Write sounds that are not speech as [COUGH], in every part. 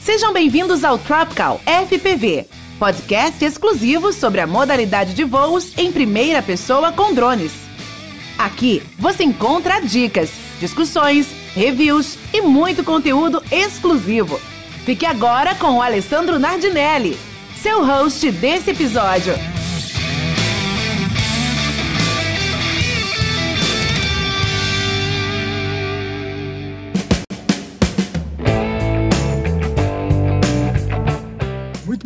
Sejam bem-vindos ao Tropical FPV, podcast exclusivo sobre a modalidade de voos em primeira pessoa com drones. Aqui você encontra dicas, discussões, reviews e muito conteúdo exclusivo. Fique agora com o Alessandro Nardinelli, seu host desse episódio.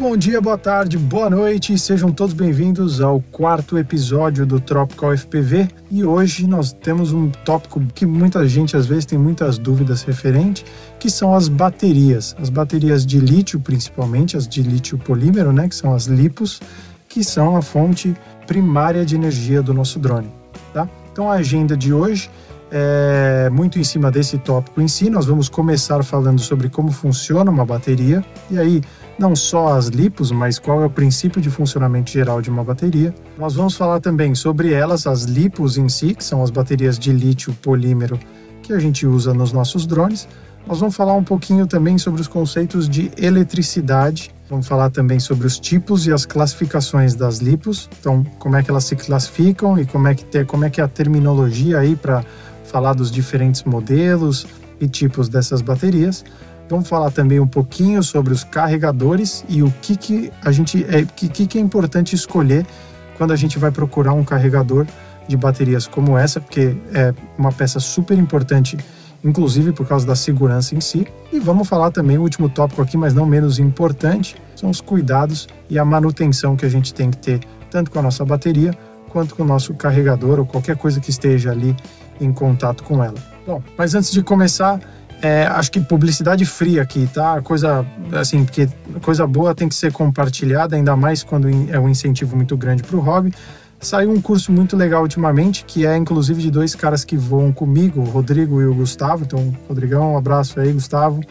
Bom dia, boa tarde, boa noite, sejam todos bem-vindos ao quarto episódio do Tropical FPV. E hoje nós temos um tópico que muita gente às vezes tem muitas dúvidas referente, que são as baterias. As baterias de lítio, principalmente, as de lítio polímero, né, que são as lipos, que são a fonte primária de energia do nosso drone. Tá? Então a agenda de hoje é muito em cima desse tópico em si. Nós vamos começar falando sobre como funciona uma bateria e aí não só as lipos, mas qual é o princípio de funcionamento geral de uma bateria. Nós vamos falar também sobre elas, as lipos em si, que são as baterias de lítio polímero que a gente usa nos nossos drones. Nós vamos falar um pouquinho também sobre os conceitos de eletricidade. Vamos falar também sobre os tipos e as classificações das lipos. Então, como é que elas se classificam e como é que, ter, como é, que é a terminologia aí para falar dos diferentes modelos e tipos dessas baterias. Vamos falar também um pouquinho sobre os carregadores e o que, que a gente é, que, que é importante escolher quando a gente vai procurar um carregador de baterias como essa, porque é uma peça super importante, inclusive por causa da segurança em si. E vamos falar também o último tópico aqui, mas não menos importante, são os cuidados e a manutenção que a gente tem que ter tanto com a nossa bateria quanto com o nosso carregador ou qualquer coisa que esteja ali em contato com ela. Bom, mas antes de começar, é, acho que publicidade fria aqui, tá? Coisa assim, porque coisa boa tem que ser compartilhada, ainda mais quando é um incentivo muito grande para o hobby. Saiu um curso muito legal ultimamente, que é inclusive de dois caras que voam comigo, o Rodrigo e o Gustavo. Então, Rodrigão, um abraço aí, Gustavo.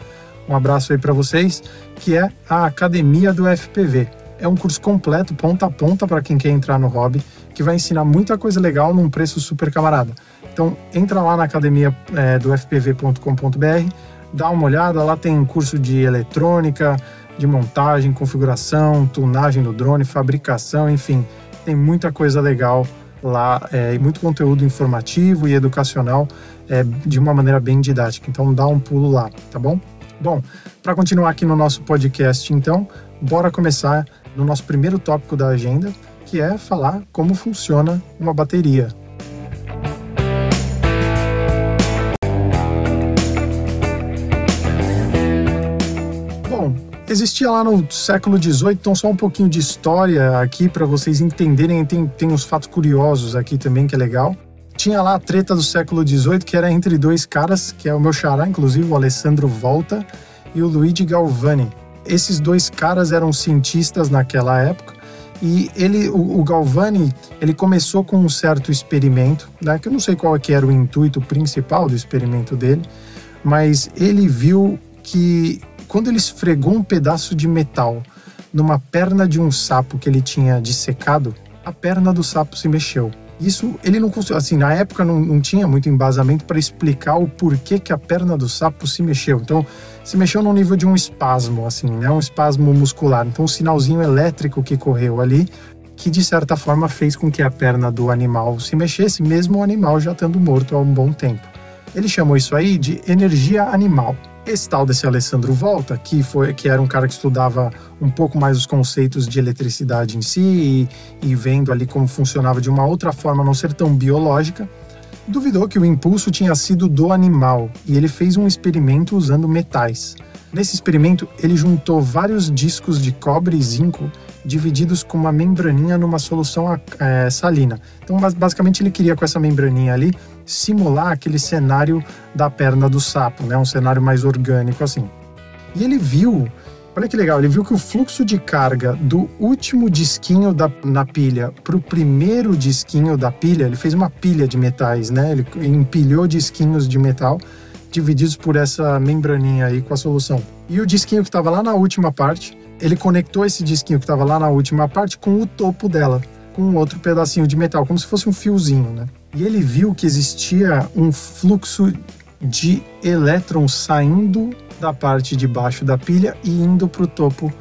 Um abraço aí para vocês, que é a Academia do FPV. É um curso completo, ponta a ponta para quem quer entrar no hobby, que vai ensinar muita coisa legal num preço super camarada. Então entra lá na academia é, do fpv.com.br, dá uma olhada, lá tem curso de eletrônica, de montagem, configuração, tunagem do drone, fabricação, enfim, tem muita coisa legal lá é, muito conteúdo informativo e educacional é, de uma maneira bem didática. Então dá um pulo lá, tá bom? Bom, para continuar aqui no nosso podcast, então, bora começar no nosso primeiro tópico da agenda, que é falar como funciona uma bateria. Existia lá no século XVIII, então só um pouquinho de história aqui para vocês entenderem. Tem, tem uns fatos curiosos aqui também que é legal. Tinha lá a treta do século XVIII, que era entre dois caras, que é o meu xará, inclusive o Alessandro Volta e o Luigi Galvani. Esses dois caras eram cientistas naquela época e ele, o, o, Galvani, ele começou com um certo experimento, né, que eu não sei qual que era o intuito principal do experimento dele, mas ele viu que quando ele esfregou um pedaço de metal numa perna de um sapo que ele tinha dissecado, a perna do sapo se mexeu. Isso ele não conseguiu, assim, na época não, não tinha muito embasamento para explicar o porquê que a perna do sapo se mexeu. Então, se mexeu no nível de um espasmo, assim, né? Um espasmo muscular. Então, um sinalzinho elétrico que correu ali, que de certa forma fez com que a perna do animal se mexesse, mesmo o animal já estando morto há um bom tempo. Ele chamou isso aí de energia animal. Esse tal desse Alessandro Volta, que, foi, que era um cara que estudava um pouco mais os conceitos de eletricidade em si e, e vendo ali como funcionava de uma outra forma, não ser tão biológica, duvidou que o impulso tinha sido do animal e ele fez um experimento usando metais. Nesse experimento, ele juntou vários discos de cobre e zinco divididos com uma membraninha numa solução é, salina. Então, basicamente, ele queria com essa membraninha ali simular aquele cenário da perna do sapo, né? Um cenário mais orgânico assim. E ele viu, olha que legal, ele viu que o fluxo de carga do último disquinho da, na pilha para o primeiro disquinho da pilha, ele fez uma pilha de metais, né? Ele empilhou disquinhos de metal divididos por essa membraninha aí com a solução. E o disquinho que estava lá na última parte, ele conectou esse disquinho que estava lá na última parte com o topo dela, com outro pedacinho de metal, como se fosse um fiozinho, né? E ele viu que existia um fluxo de elétrons saindo da parte de baixo da pilha e indo para o topo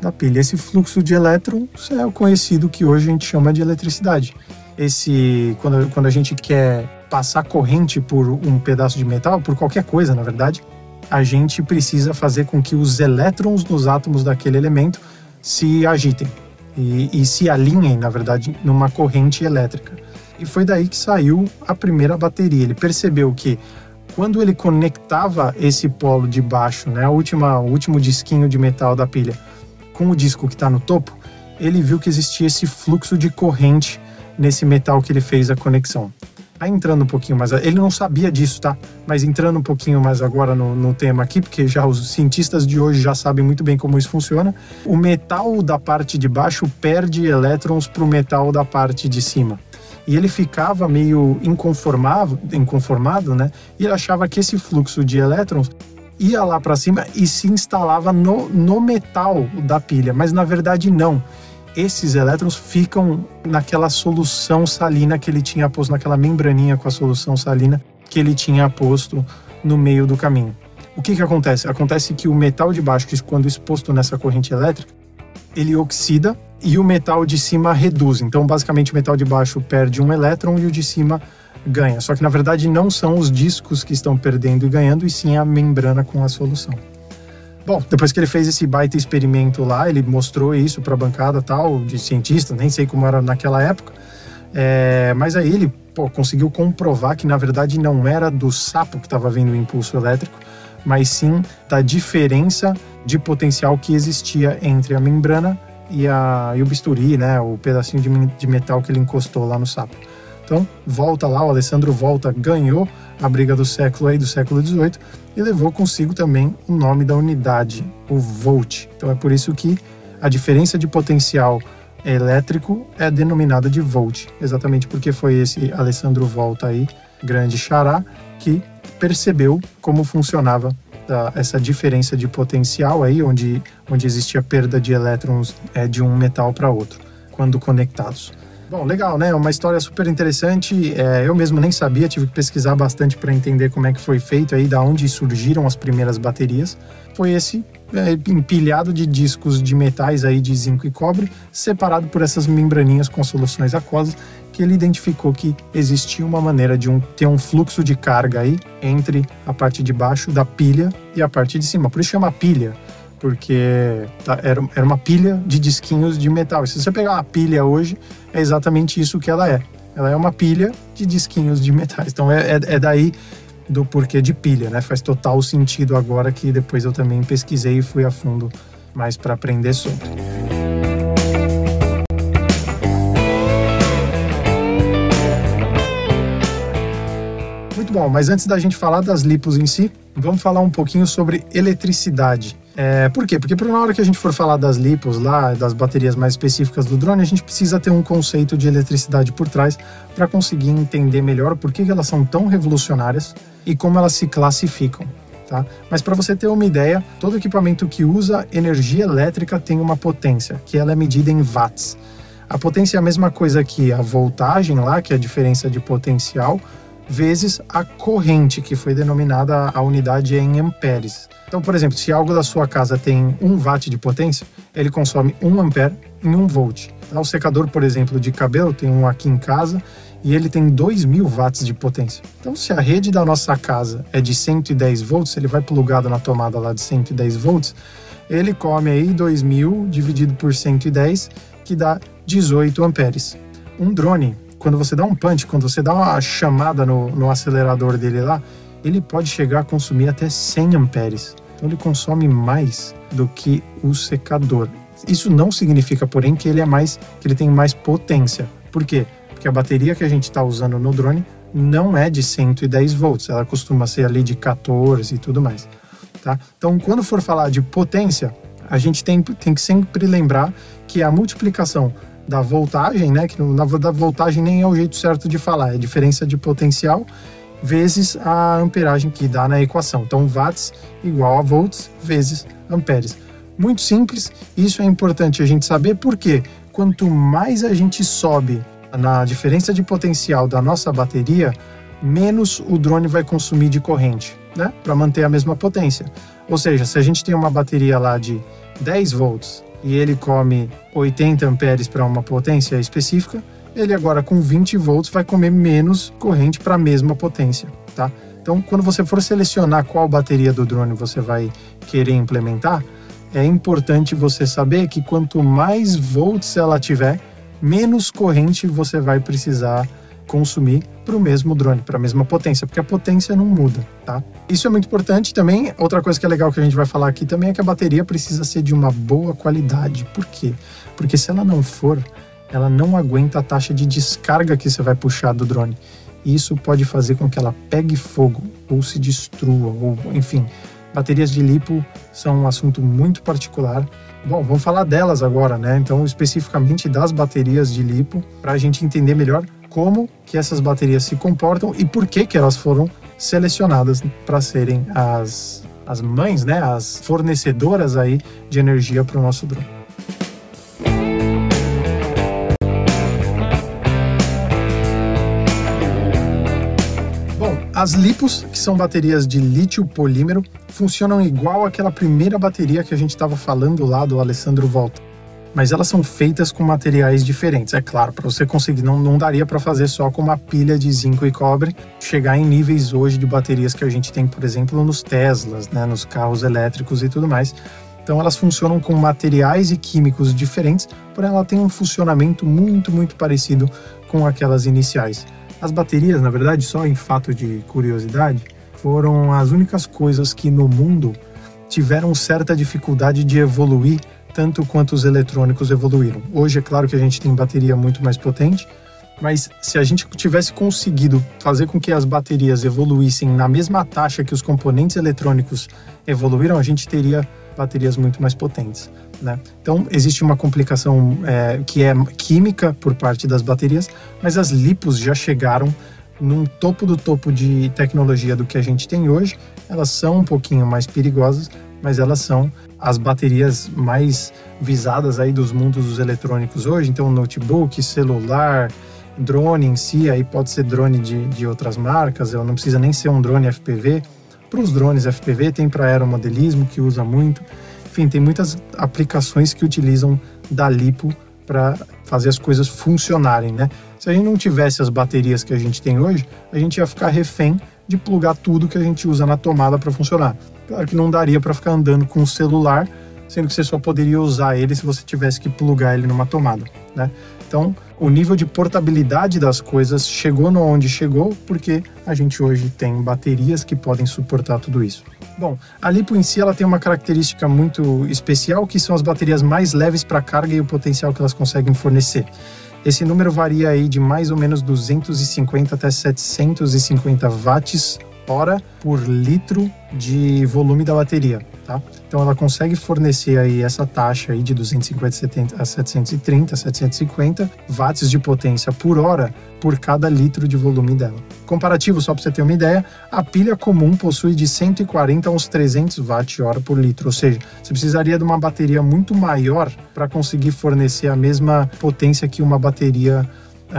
da pilha. Esse fluxo de elétrons é o conhecido que hoje a gente chama de eletricidade. Esse quando, quando a gente quer passar corrente por um pedaço de metal, por qualquer coisa, na verdade, a gente precisa fazer com que os elétrons nos átomos daquele elemento se agitem e, e se alinhem, na verdade, numa corrente elétrica. E foi daí que saiu a primeira bateria. Ele percebeu que quando ele conectava esse polo de baixo, né, a última, o último disquinho de metal da pilha, com o disco que está no topo, ele viu que existia esse fluxo de corrente nesse metal que ele fez a conexão. Aí entrando um pouquinho mais, ele não sabia disso, tá? Mas entrando um pouquinho mais agora no, no tema aqui, porque já os cientistas de hoje já sabem muito bem como isso funciona. O metal da parte de baixo perde elétrons para o metal da parte de cima e ele ficava meio inconformado, inconformado, né? E ele achava que esse fluxo de elétrons ia lá para cima e se instalava no, no metal da pilha, mas na verdade não esses elétrons ficam naquela solução salina que ele tinha posto, naquela membraninha com a solução salina que ele tinha posto no meio do caminho. O que, que acontece? Acontece que o metal de baixo, quando exposto nessa corrente elétrica, ele oxida e o metal de cima reduz. Então, basicamente, o metal de baixo perde um elétron e o de cima ganha. Só que, na verdade, não são os discos que estão perdendo e ganhando, e sim a membrana com a solução. Bom, depois que ele fez esse baita experimento lá, ele mostrou isso para a bancada tal, de cientista, nem sei como era naquela época, é, mas aí ele pô, conseguiu comprovar que na verdade não era do sapo que estava vendo o impulso elétrico, mas sim da diferença de potencial que existia entre a membrana e, a, e o bisturi, né, o pedacinho de, de metal que ele encostou lá no sapo. Então, volta lá, o Alessandro volta, ganhou a briga do século aí, do século XVIII, e levou consigo também o nome da unidade, o volt. Então é por isso que a diferença de potencial elétrico é denominada de volt, exatamente porque foi esse Alessandro Volta aí, grande xará, que percebeu como funcionava a, essa diferença de potencial aí, onde, onde existia perda de elétrons é, de um metal para outro, quando conectados. Bom, legal, né? Uma história super interessante. É, eu mesmo nem sabia, tive que pesquisar bastante para entender como é que foi feito aí, da onde surgiram as primeiras baterias. Foi esse é, empilhado de discos de metais aí de zinco e cobre, separado por essas membraninhas com soluções aquosas, que ele identificou que existia uma maneira de um, ter um fluxo de carga aí entre a parte de baixo da pilha e a parte de cima. Por isso chama pilha porque tá, era, era uma pilha de disquinhos de metal. E se você pegar uma pilha hoje, é exatamente isso que ela é. Ela é uma pilha de disquinhos de metais. Então é, é, é daí do porquê de pilha, né? Faz total sentido agora que depois eu também pesquisei e fui a fundo mais para aprender sobre. Muito bom, mas antes da gente falar das lipos em si, vamos falar um pouquinho sobre eletricidade. É, por quê? Porque na hora que a gente for falar das lipos lá, das baterias mais específicas do drone, a gente precisa ter um conceito de eletricidade por trás para conseguir entender melhor por que elas são tão revolucionárias e como elas se classificam. Tá? Mas para você ter uma ideia, todo equipamento que usa energia elétrica tem uma potência, que ela é medida em watts. A potência é a mesma coisa que a voltagem lá, que é a diferença de potencial, vezes a corrente, que foi denominada a unidade em amperes. Então, por exemplo, se algo da sua casa tem 1 watt de potência, ele consome 1 ampere em 1 volt. Tá? O secador, por exemplo, de cabelo, tem um aqui em casa e ele tem 2.000 watts de potência. Então, se a rede da nossa casa é de 110 volts, ele vai plugado na tomada lá de 110 volts, ele come aí 2.000 dividido por 110, que dá 18 amperes. Um drone, quando você dá um punch, quando você dá uma chamada no, no acelerador dele lá, ele pode chegar a consumir até 100 amperes. Então ele consome mais do que o secador. Isso não significa, porém, que ele é mais, que ele tem mais potência. Por quê? Porque a bateria que a gente está usando no drone não é de 110 volts, ela costuma ser ali de 14 e tudo mais. Tá? Então, quando for falar de potência, a gente tem, tem que sempre lembrar que a multiplicação da voltagem, né, que na da voltagem nem é o jeito certo de falar, é a diferença de potencial vezes a amperagem que dá na equação. Então, watts igual a volts vezes amperes. Muito simples, isso é importante a gente saber porque quanto mais a gente sobe na diferença de potencial da nossa bateria, menos o drone vai consumir de corrente, né? Para manter a mesma potência. Ou seja, se a gente tem uma bateria lá de 10 volts e ele come 80 amperes para uma potência específica, ele agora com 20 volts vai comer menos corrente para a mesma potência, tá? Então, quando você for selecionar qual bateria do drone você vai querer implementar, é importante você saber que quanto mais volts ela tiver, menos corrente você vai precisar consumir para o mesmo drone, para a mesma potência, porque a potência não muda, tá? Isso é muito importante também. Outra coisa que é legal que a gente vai falar aqui também é que a bateria precisa ser de uma boa qualidade. Por quê? Porque se ela não for, ela não aguenta a taxa de descarga que você vai puxar do drone. E isso pode fazer com que ela pegue fogo ou se destrua, ou enfim. Baterias de lipo são um assunto muito particular. Bom, vamos falar delas agora, né? Então, especificamente das baterias de lipo, para a gente entender melhor como que essas baterias se comportam e por que que elas foram selecionadas para serem as, as mães, né? As fornecedoras aí de energia para o nosso drone. As lipos, que são baterias de lítio polímero, funcionam igual aquela primeira bateria que a gente estava falando lá do Alessandro Volta. Mas elas são feitas com materiais diferentes. É claro, para você conseguir, não, não daria para fazer só com uma pilha de zinco e cobre, chegar em níveis hoje de baterias que a gente tem, por exemplo, nos Teslas, né, nos carros elétricos e tudo mais. Então elas funcionam com materiais e químicos diferentes, porém ela tem um funcionamento muito, muito parecido com aquelas iniciais. As baterias, na verdade, só em fato de curiosidade, foram as únicas coisas que no mundo tiveram certa dificuldade de evoluir tanto quanto os eletrônicos evoluíram. Hoje é claro que a gente tem bateria muito mais potente, mas se a gente tivesse conseguido fazer com que as baterias evoluíssem na mesma taxa que os componentes eletrônicos evoluíram, a gente teria baterias muito mais potentes. Né? Então, existe uma complicação é, que é química por parte das baterias, mas as lipos já chegaram num topo do topo de tecnologia do que a gente tem hoje. Elas são um pouquinho mais perigosas, mas elas são as baterias mais visadas aí dos mundos dos eletrônicos hoje. Então, notebook, celular, drone em si, aí pode ser drone de, de outras marcas, não precisa nem ser um drone FPV. Para os drones FPV, tem para aeromodelismo, que usa muito. Enfim, tem muitas aplicações que utilizam da lipo para fazer as coisas funcionarem, né? Se a gente não tivesse as baterias que a gente tem hoje, a gente ia ficar refém de plugar tudo que a gente usa na tomada para funcionar. Claro que não daria para ficar andando com o celular, sendo que você só poderia usar ele se você tivesse que plugar ele numa tomada, né? Então, o nível de portabilidade das coisas chegou no onde chegou porque a gente hoje tem baterias que podem suportar tudo isso. Bom, a lipo em si ela tem uma característica muito especial que são as baterias mais leves para carga e o potencial que elas conseguem fornecer. Esse número varia aí de mais ou menos 250 até 750 watts hora por litro de volume da bateria, tá? Então ela consegue fornecer aí essa taxa aí de 250 a 730, 750 watts de potência por hora por cada litro de volume dela. Comparativo, só para você ter uma ideia, a pilha comum possui de 140 a uns 300 watt-hora por litro, ou seja, você precisaria de uma bateria muito maior para conseguir fornecer a mesma potência que uma bateria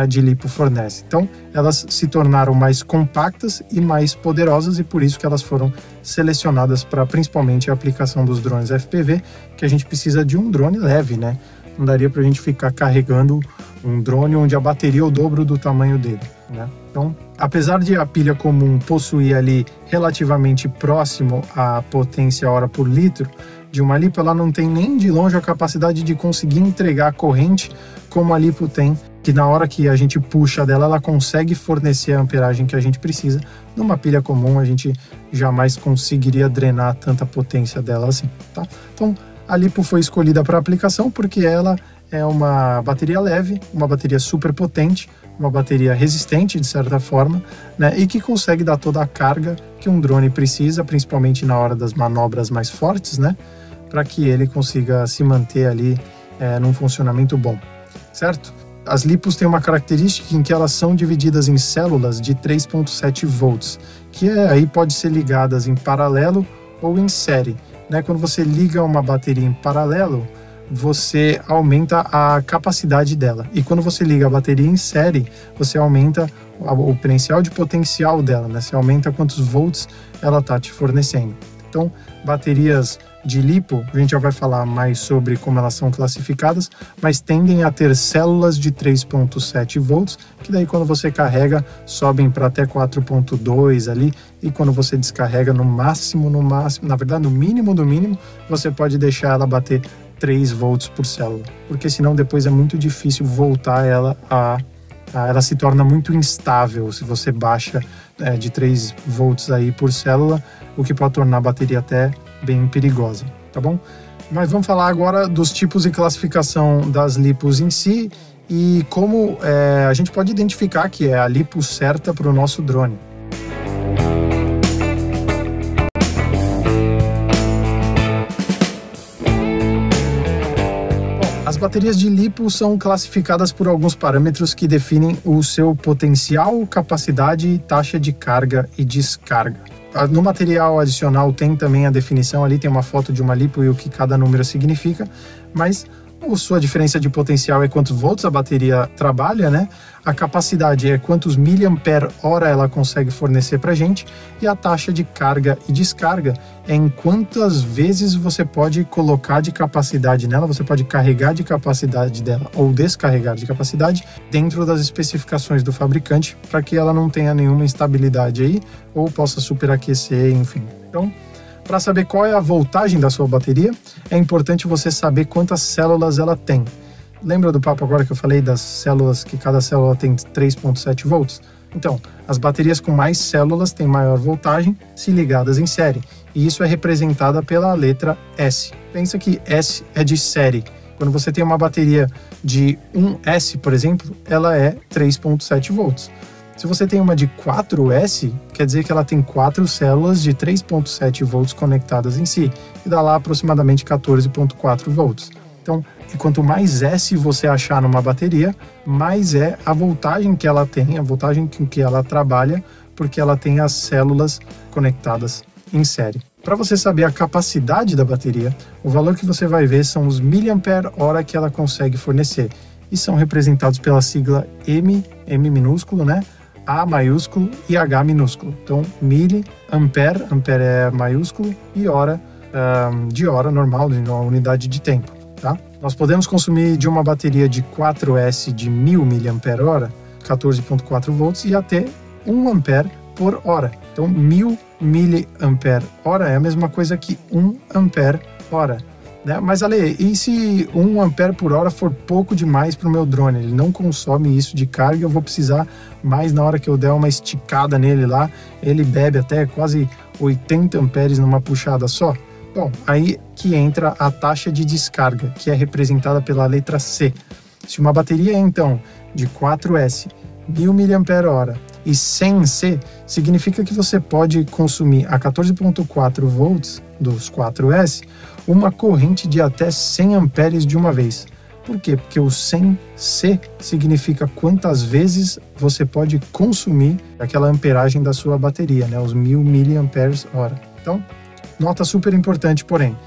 de lipo fornece. Então, elas se tornaram mais compactas e mais poderosas e por isso que elas foram selecionadas para principalmente a aplicação dos drones FPV, que a gente precisa de um drone leve, né? Não daria para a gente ficar carregando um drone onde a bateria é o dobro do tamanho dele, né? Então, apesar de a pilha comum possuir ali relativamente próximo à potência hora por litro de uma lipo, ela não tem nem de longe a capacidade de conseguir entregar a corrente como a lipo tem que na hora que a gente puxa dela, ela consegue fornecer a amperagem que a gente precisa. Numa pilha comum, a gente jamais conseguiria drenar tanta potência dela assim, tá? Então, a lipo foi escolhida para aplicação porque ela é uma bateria leve, uma bateria super potente, uma bateria resistente de certa forma, né, e que consegue dar toda a carga que um drone precisa, principalmente na hora das manobras mais fortes, né, para que ele consiga se manter ali é, num funcionamento bom, certo? As lipos têm uma característica em que elas são divididas em células de 3.7 volts, que é, aí pode ser ligadas em paralelo ou em série. Né? Quando você liga uma bateria em paralelo, você aumenta a capacidade dela. E quando você liga a bateria em série, você aumenta o potencial de potencial dela, né? Você aumenta quantos volts ela está te fornecendo. Então, baterias de lipo, a gente já vai falar mais sobre como elas são classificadas, mas tendem a ter células de 3.7 volts, que daí quando você carrega sobem para até 4.2 ali, e quando você descarrega no máximo, no máximo, na verdade no mínimo do mínimo, você pode deixar ela bater 3 volts por célula, porque senão depois é muito difícil voltar ela a, a ela se torna muito instável se você baixa é, de 3 volts aí por célula, o que pode tornar a bateria até bem perigosa, tá bom? Mas vamos falar agora dos tipos e classificação das lipos em si e como é, a gente pode identificar que é a lipo certa para o nosso drone. Baterias de lipo são classificadas por alguns parâmetros que definem o seu potencial, capacidade, taxa de carga e descarga. No material adicional tem também a definição ali, tem uma foto de uma lipo e o que cada número significa, mas sua diferença de potencial é quantos volts a bateria trabalha, né? A capacidade é quantos miliampere hora ela consegue fornecer para gente e a taxa de carga e descarga é em quantas vezes você pode colocar de capacidade nela, você pode carregar de capacidade dela ou descarregar de capacidade dentro das especificações do fabricante para que ela não tenha nenhuma instabilidade aí ou possa superaquecer, enfim. Então, para saber qual é a voltagem da sua bateria, é importante você saber quantas células ela tem. Lembra do papo agora que eu falei das células, que cada célula tem 3.7 volts? Então, as baterias com mais células têm maior voltagem se ligadas em série, e isso é representada pela letra S. Pensa que S é de série. Quando você tem uma bateria de 1S, por exemplo, ela é 3.7 volts. Se você tem uma de 4S, quer dizer que ela tem quatro células de 3.7 volts conectadas em si, e dá lá aproximadamente 14.4 volts. Então, quanto mais S você achar numa bateria, mais é a voltagem que ela tem, a voltagem com que ela trabalha, porque ela tem as células conectadas em série. Para você saber a capacidade da bateria, o valor que você vai ver são os miliampere hora que ela consegue fornecer e são representados pela sigla M, M minúsculo, né? A maiúsculo e H minúsculo. Então, mili, ampere, ampere é maiúsculo, e hora um, de hora normal, de uma unidade de tempo. Tá? Nós podemos consumir de uma bateria de 4S de 1000 mAh, 14.4 volts, e até 1 ampere por hora. Então, 1000 mAh é a mesma coisa que 1 ampere hora. Né? Mas Ale, e se 1 ampere por hora for pouco demais para o meu drone? Ele não consome isso de carga, eu vou precisar mais na hora que eu der uma esticada nele lá, ele bebe até quase 80 amperes numa puxada só. Bom, aí que entra a taxa de descarga, que é representada pela letra C. Se uma bateria então de 4S, 1000 mAh e 100C, significa que você pode consumir a 14.4 volts dos 4S uma corrente de até 100 amperes de uma vez. Por quê? Porque o 100C significa quantas vezes você pode consumir aquela amperagem da sua bateria, né? os 1000 miliamperes hora. Então, nota super importante, porém,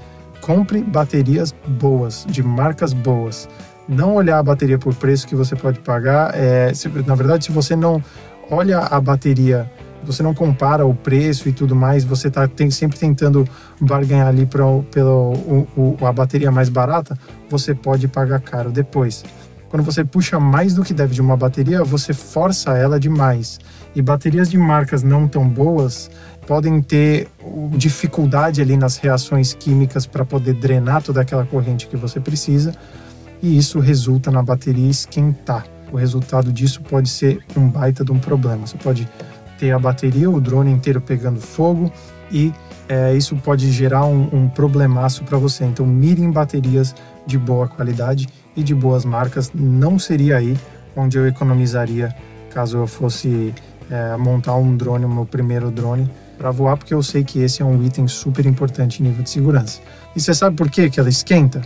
compre baterias boas, de marcas boas. Não olhar a bateria por preço que você pode pagar. É, se, na verdade, se você não olha a bateria você não compara o preço e tudo mais, você está sempre tentando barganhar ali para a bateria mais barata, você pode pagar caro depois. Quando você puxa mais do que deve de uma bateria, você força ela demais. E baterias de marcas não tão boas podem ter dificuldade ali nas reações químicas para poder drenar toda aquela corrente que você precisa, e isso resulta na bateria esquentar. O resultado disso pode ser um baita de um problema. Você pode ter a bateria, o drone inteiro pegando fogo e é, isso pode gerar um, um problemaço para você. Então, mire em baterias de boa qualidade e de boas marcas. Não seria aí onde eu economizaria caso eu fosse é, montar um drone, o meu primeiro drone, para voar, porque eu sei que esse é um item super importante em nível de segurança. E você sabe por quê que ela esquenta?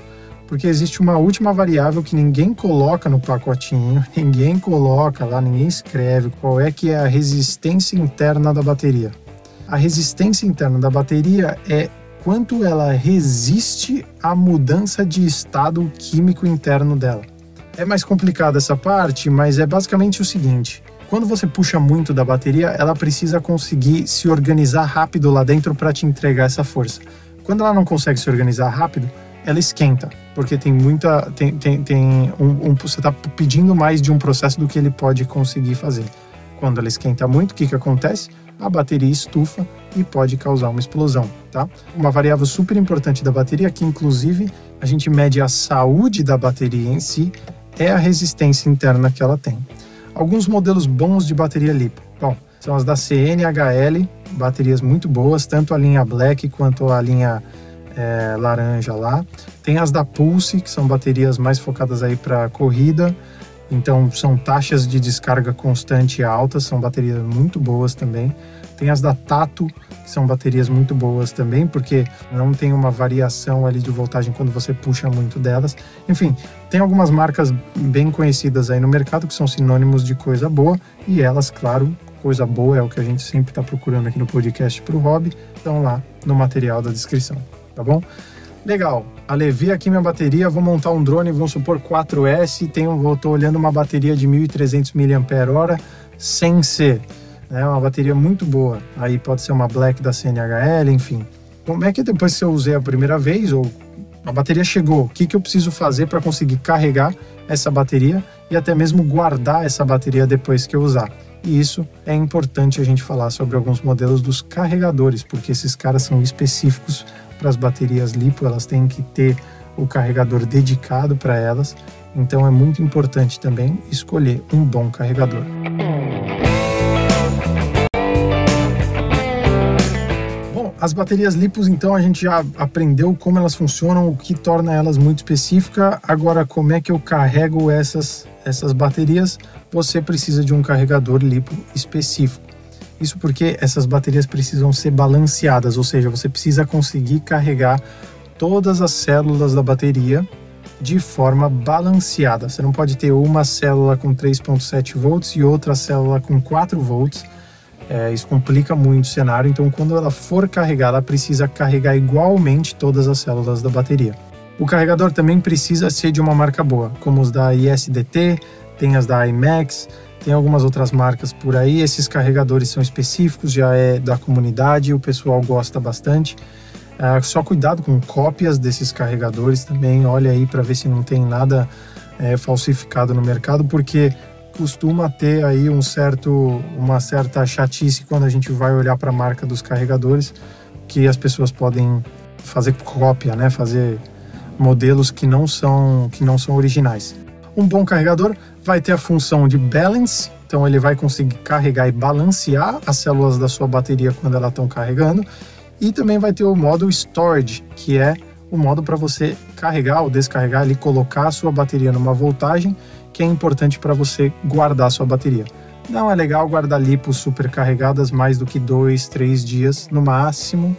Porque existe uma última variável que ninguém coloca no pacotinho, [LAUGHS] ninguém coloca lá, ninguém escreve qual é que é a resistência interna da bateria. A resistência interna da bateria é quanto ela resiste à mudança de estado químico interno dela. É mais complicada essa parte, mas é basicamente o seguinte: quando você puxa muito da bateria, ela precisa conseguir se organizar rápido lá dentro para te entregar essa força. Quando ela não consegue se organizar rápido, ela esquenta, porque tem muita. Tem, tem, tem um, um você está pedindo mais de um processo do que ele pode conseguir fazer. Quando ela esquenta muito, o que, que acontece? A bateria estufa e pode causar uma explosão, tá? Uma variável super importante da bateria, que inclusive a gente mede a saúde da bateria em si, é a resistência interna que ela tem. Alguns modelos bons de bateria LiPo. Bom, são as da CNHL, baterias muito boas, tanto a linha Black quanto a linha é, laranja lá. Tem as da Pulse, que são baterias mais focadas aí para corrida. Então são taxas de descarga constante altas, são baterias muito boas também. Tem as da Tato, que são baterias muito boas também, porque não tem uma variação ali de voltagem quando você puxa muito delas. Enfim, tem algumas marcas bem conhecidas aí no mercado que são sinônimos de coisa boa e elas, claro, coisa boa é o que a gente sempre está procurando aqui no podcast para o hobby, estão lá no material da descrição, tá bom? Legal. Alevi aqui minha bateria, vou montar um drone, vamos supor 4S, tenho, estou olhando uma bateria de 1.300 mAh sem ser é uma bateria muito boa. Aí pode ser uma Black da CNHL, enfim. Como é que depois que eu usei a primeira vez, ou a bateria chegou, o que, que eu preciso fazer para conseguir carregar essa bateria e até mesmo guardar essa bateria depois que eu usar? E isso é importante a gente falar sobre alguns modelos dos carregadores, porque esses caras são específicos para as baterias LiPo, elas têm que ter o carregador dedicado para elas. Então é muito importante também escolher um bom carregador. As baterias lipos, então, a gente já aprendeu como elas funcionam, o que torna elas muito específica. Agora, como é que eu carrego essas, essas baterias? Você precisa de um carregador lipo específico. Isso porque essas baterias precisam ser balanceadas, ou seja, você precisa conseguir carregar todas as células da bateria de forma balanceada. Você não pode ter uma célula com 3.7 volts e outra célula com 4 volts é, isso complica muito o cenário, então quando ela for carregar, ela precisa carregar igualmente todas as células da bateria. O carregador também precisa ser de uma marca boa, como os da ISDT, tem as da IMAX, tem algumas outras marcas por aí. Esses carregadores são específicos, já é da comunidade, o pessoal gosta bastante. É, só cuidado com cópias desses carregadores também, olha aí para ver se não tem nada é, falsificado no mercado, porque costuma ter aí um certo, uma certa chatice quando a gente vai olhar para a marca dos carregadores, que as pessoas podem fazer cópia, né? Fazer modelos que não são que não são originais. Um bom carregador vai ter a função de balance, então ele vai conseguir carregar e balancear as células da sua bateria quando elas estão carregando, e também vai ter o modo storage, que é o modo para você carregar ou descarregar e colocar a sua bateria numa voltagem que é importante para você guardar sua bateria. Não é legal guardar lipos supercarregadas mais do que dois, três dias no máximo.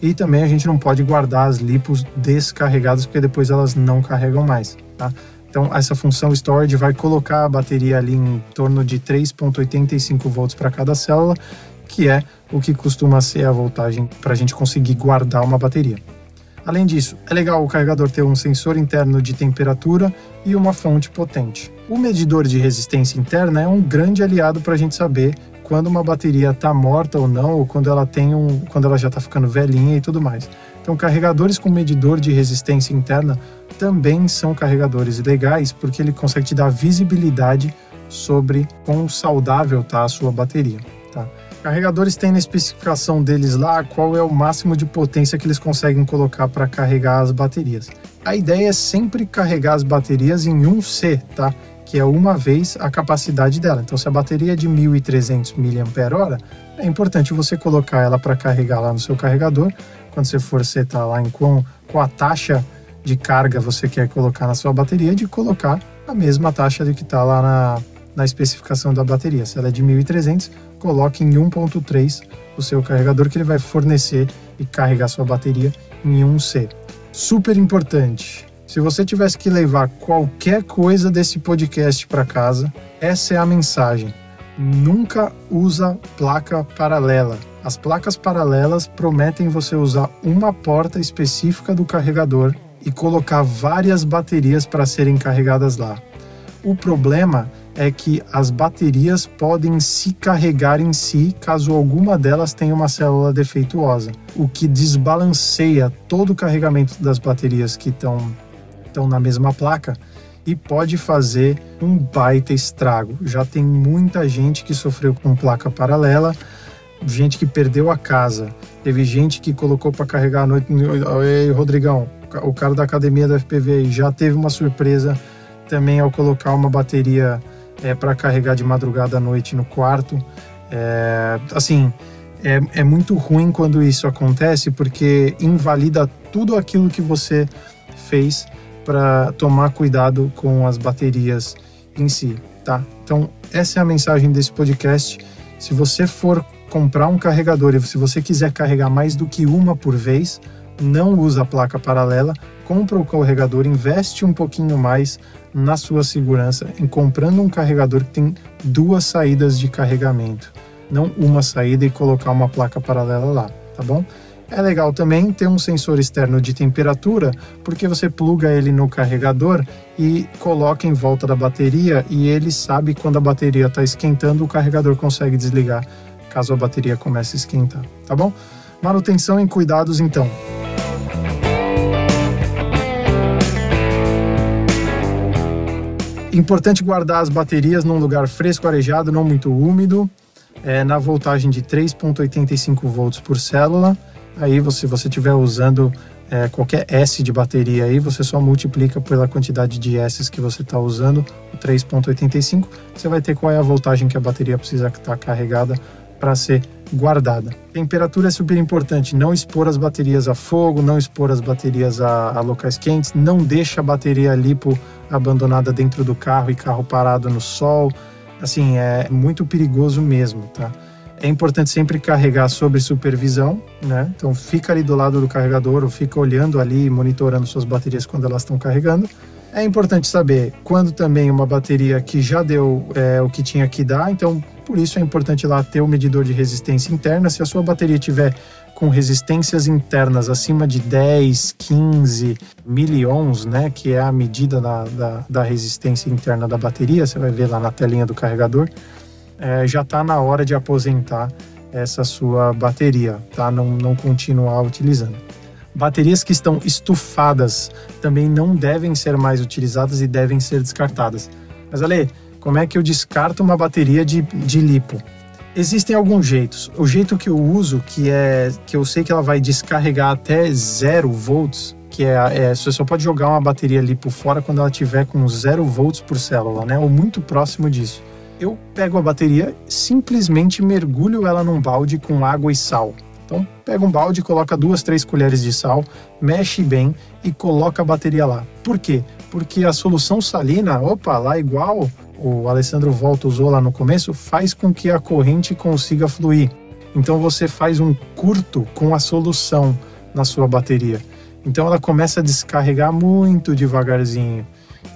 E também a gente não pode guardar as lipos descarregadas porque depois elas não carregam mais, tá? Então essa função storage vai colocar a bateria ali em torno de 3.85 volts para cada célula, que é o que costuma ser a voltagem para a gente conseguir guardar uma bateria. Além disso, é legal o carregador ter um sensor interno de temperatura e uma fonte potente. O medidor de resistência interna é um grande aliado para a gente saber quando uma bateria está morta ou não, ou quando ela tem um, quando ela já está ficando velhinha e tudo mais. Então, carregadores com medidor de resistência interna também são carregadores legais, porque ele consegue te dar visibilidade sobre quão saudável está a sua bateria. Tá? Carregadores têm na especificação deles lá qual é o máximo de potência que eles conseguem colocar para carregar as baterias. A ideia é sempre carregar as baterias em 1C, tá? Que é uma vez a capacidade dela. Então, se a bateria é de 1.300 mAh, é importante você colocar ela para carregar lá no seu carregador. Quando você for setar lá em qual, qual a taxa de carga você quer colocar na sua bateria, de colocar a mesma taxa de que está lá na, na especificação da bateria. Se ela é de 1.300, coloque em 1.3 o seu carregador que ele vai fornecer e carregar sua bateria em 1C. Super importante. Se você tivesse que levar qualquer coisa desse podcast para casa, essa é a mensagem. Nunca usa placa paralela. As placas paralelas prometem você usar uma porta específica do carregador e colocar várias baterias para serem carregadas lá. O problema é que as baterias podem se carregar em si caso alguma delas tenha uma célula defeituosa, o que desbalanceia todo o carregamento das baterias que estão na mesma placa e pode fazer um baita estrago. Já tem muita gente que sofreu com placa paralela, gente que perdeu a casa, teve gente que colocou para carregar à noite. Ei, Rodrigão, o cara da academia da FPV já teve uma surpresa também ao colocar uma bateria é, para carregar de madrugada à noite no quarto. É, assim, é, é muito ruim quando isso acontece porque invalida tudo aquilo que você fez para tomar cuidado com as baterias em si, tá? Então, essa é a mensagem desse podcast. Se você for comprar um carregador e se você quiser carregar mais do que uma por vez, não usa a placa paralela, compra o carregador, investe um pouquinho mais na sua segurança em comprando um carregador que tem duas saídas de carregamento, não uma saída e colocar uma placa paralela lá, tá bom? É legal também ter um sensor externo de temperatura, porque você pluga ele no carregador e coloca em volta da bateria e ele sabe quando a bateria está esquentando, o carregador consegue desligar caso a bateria comece a esquentar, tá bom? Manutenção e cuidados então. Importante guardar as baterias num lugar fresco, arejado, não muito úmido, é, na voltagem de 3.85 volts por célula Aí, você, se você estiver usando é, qualquer S de bateria aí, você só multiplica pela quantidade de S que você está usando, 3.85, você vai ter qual é a voltagem que a bateria precisa estar tá carregada para ser guardada. Temperatura é super importante, não expor as baterias a fogo, não expor as baterias a, a locais quentes, não deixa a bateria lipo abandonada dentro do carro e carro parado no sol. Assim, é muito perigoso mesmo, tá? É importante sempre carregar sobre supervisão, né? Então fica ali do lado do carregador ou fica olhando ali, monitorando suas baterias quando elas estão carregando. É importante saber quando também uma bateria que já deu é, o que tinha que dar, então por isso é importante lá ter o medidor de resistência interna. Se a sua bateria tiver com resistências internas acima de 10, 15 milhões, né, que é a medida da, da, da resistência interna da bateria, você vai ver lá na telinha do carregador é, já está na hora de aposentar essa sua bateria, tá? Não, não continuar utilizando. Baterias que estão estufadas também não devem ser mais utilizadas e devem ser descartadas. Mas Ale, como é que eu descarto uma bateria de, de lipo? Existem alguns jeitos. O jeito que eu uso, que é que eu sei que ela vai descarregar até zero volts, que é, é você só pode jogar uma bateria lipo fora quando ela tiver com zero volts por célula, né? Ou muito próximo disso eu pego a bateria, simplesmente mergulho ela num balde com água e sal. Então, pega um balde, coloca duas, três colheres de sal, mexe bem e coloca a bateria lá. Por quê? Porque a solução salina, opa, lá igual o Alessandro Volta usou lá no começo, faz com que a corrente consiga fluir. Então você faz um curto com a solução na sua bateria. Então ela começa a descarregar muito devagarzinho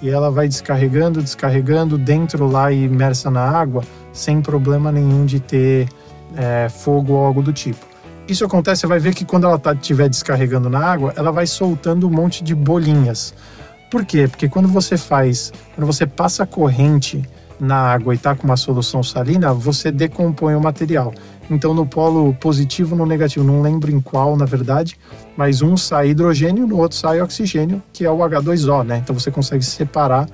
e ela vai descarregando, descarregando dentro lá e imersa na água, sem problema nenhum de ter é, fogo ou algo do tipo. Isso acontece, você vai ver que quando ela estiver tá, descarregando na água, ela vai soltando um monte de bolinhas. Por quê? Porque quando você faz, quando você passa corrente na água e está com uma solução salina, você decompõe o material. Então, no polo positivo no negativo, não lembro em qual, na verdade, mas um sai hidrogênio, no outro sai oxigênio, que é o H2O, né? Então você consegue separar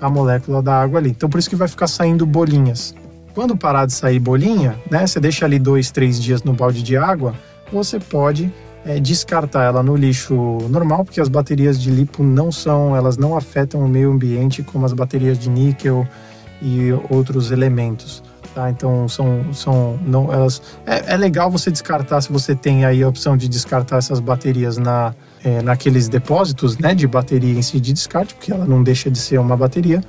a molécula da água ali. Então, por isso que vai ficar saindo bolinhas. Quando parar de sair bolinha, né? Você deixa ali dois, três dias no balde de água, você pode é, descartar ela no lixo normal, porque as baterias de lipo não são, elas não afetam o meio ambiente como as baterias de níquel e outros elementos. Tá? Então são, são não elas é, é, legal você descartar se você tem aí a opção de descartar essas baterias na é, naqueles depósitos né de bateria em si de descarte porque ela não deixa de ser uma bateria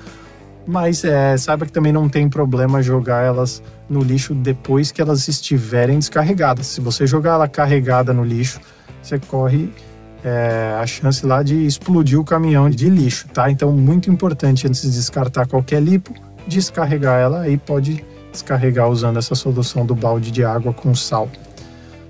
mas é, saiba que também não tem problema jogar elas no lixo depois que elas estiverem descarregadas se você jogar ela carregada no lixo você corre é, a chance lá de explodir o caminhão de lixo tá então muito importante antes de descartar qualquer lipo descarregar ela aí pode descarregar usando essa solução do balde de água com sal.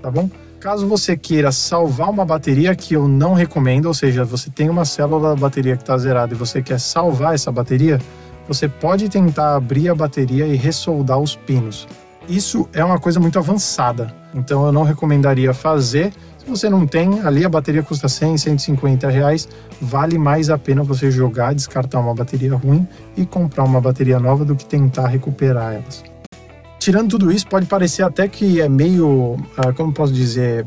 Tá bom? Caso você queira salvar uma bateria, que eu não recomendo, ou seja, você tem uma célula da bateria que está zerada e você quer salvar essa bateria, você pode tentar abrir a bateria e ressoldar os pinos. Isso é uma coisa muito avançada, então eu não recomendaria fazer. Se você não tem, ali a bateria custa 100, 150 reais, vale mais a pena você jogar, descartar uma bateria ruim e comprar uma bateria nova do que tentar recuperar elas. Tirando tudo isso, pode parecer até que é meio, ah, como posso dizer,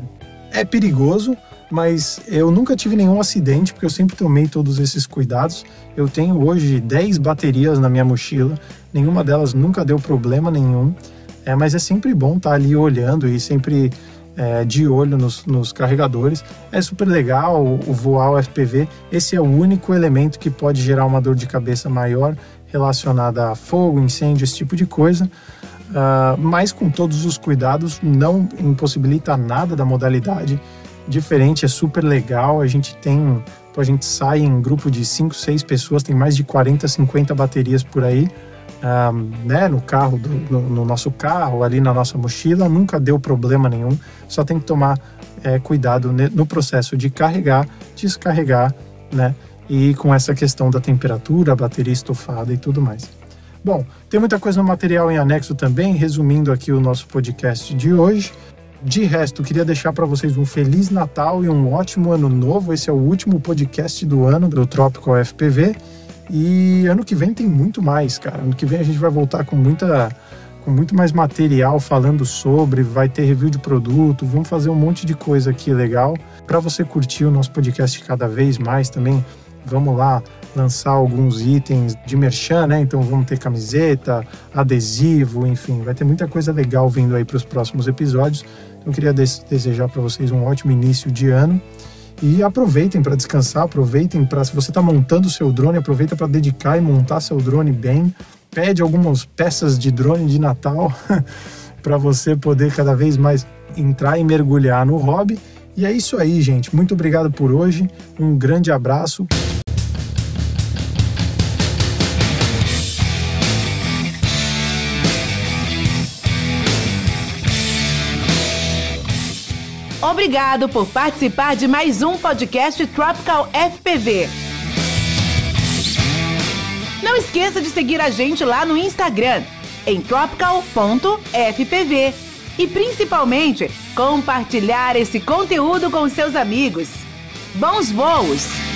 é perigoso, mas eu nunca tive nenhum acidente porque eu sempre tomei todos esses cuidados. Eu tenho hoje 10 baterias na minha mochila, nenhuma delas nunca deu problema nenhum. É, mas é sempre bom estar tá ali olhando e sempre é, de olho nos, nos, carregadores. É super legal o, o voar o FPV. Esse é o único elemento que pode gerar uma dor de cabeça maior relacionada a fogo, incêndio, esse tipo de coisa. Uh, mas com todos os cuidados, não impossibilita nada da modalidade. Diferente, é super legal. A gente tem, a gente sai em grupo de 5, 6 pessoas, tem mais de 40, 50 baterias por aí né, no carro, do, no, no, nosso carro, ali na nossa mochila, nunca deu problema nenhum. Só tem que tomar é, cuidado no processo de carregar, descarregar, né? E com essa questão da temperatura, bateria estofada e tudo mais. Bom, tem muita coisa no material em anexo também, resumindo aqui o nosso podcast de hoje. De resto, queria deixar para vocês um feliz Natal e um ótimo ano novo. Esse é o último podcast do ano do Tropical FPV. E ano que vem tem muito mais, cara. Ano que vem a gente vai voltar com muita com muito mais material falando sobre, vai ter review de produto, vamos fazer um monte de coisa aqui legal para você curtir o nosso podcast cada vez mais também. Vamos lá lançar alguns itens de merchan, né? Então vamos ter camiseta, adesivo, enfim, vai ter muita coisa legal vindo aí para os próximos episódios. Então eu queria desejar para vocês um ótimo início de ano e aproveitem para descansar, aproveitem para, se você está montando o seu drone, aproveita para dedicar e montar seu drone bem. Pede algumas peças de drone de Natal [LAUGHS] para você poder cada vez mais entrar e mergulhar no hobby. E é isso aí, gente. Muito obrigado por hoje. Um grande abraço. Obrigado por participar de mais um podcast Tropical FPV. Não esqueça de seguir a gente lá no Instagram, em tropical.fpv. E principalmente, compartilhar esse conteúdo com seus amigos. Bons voos!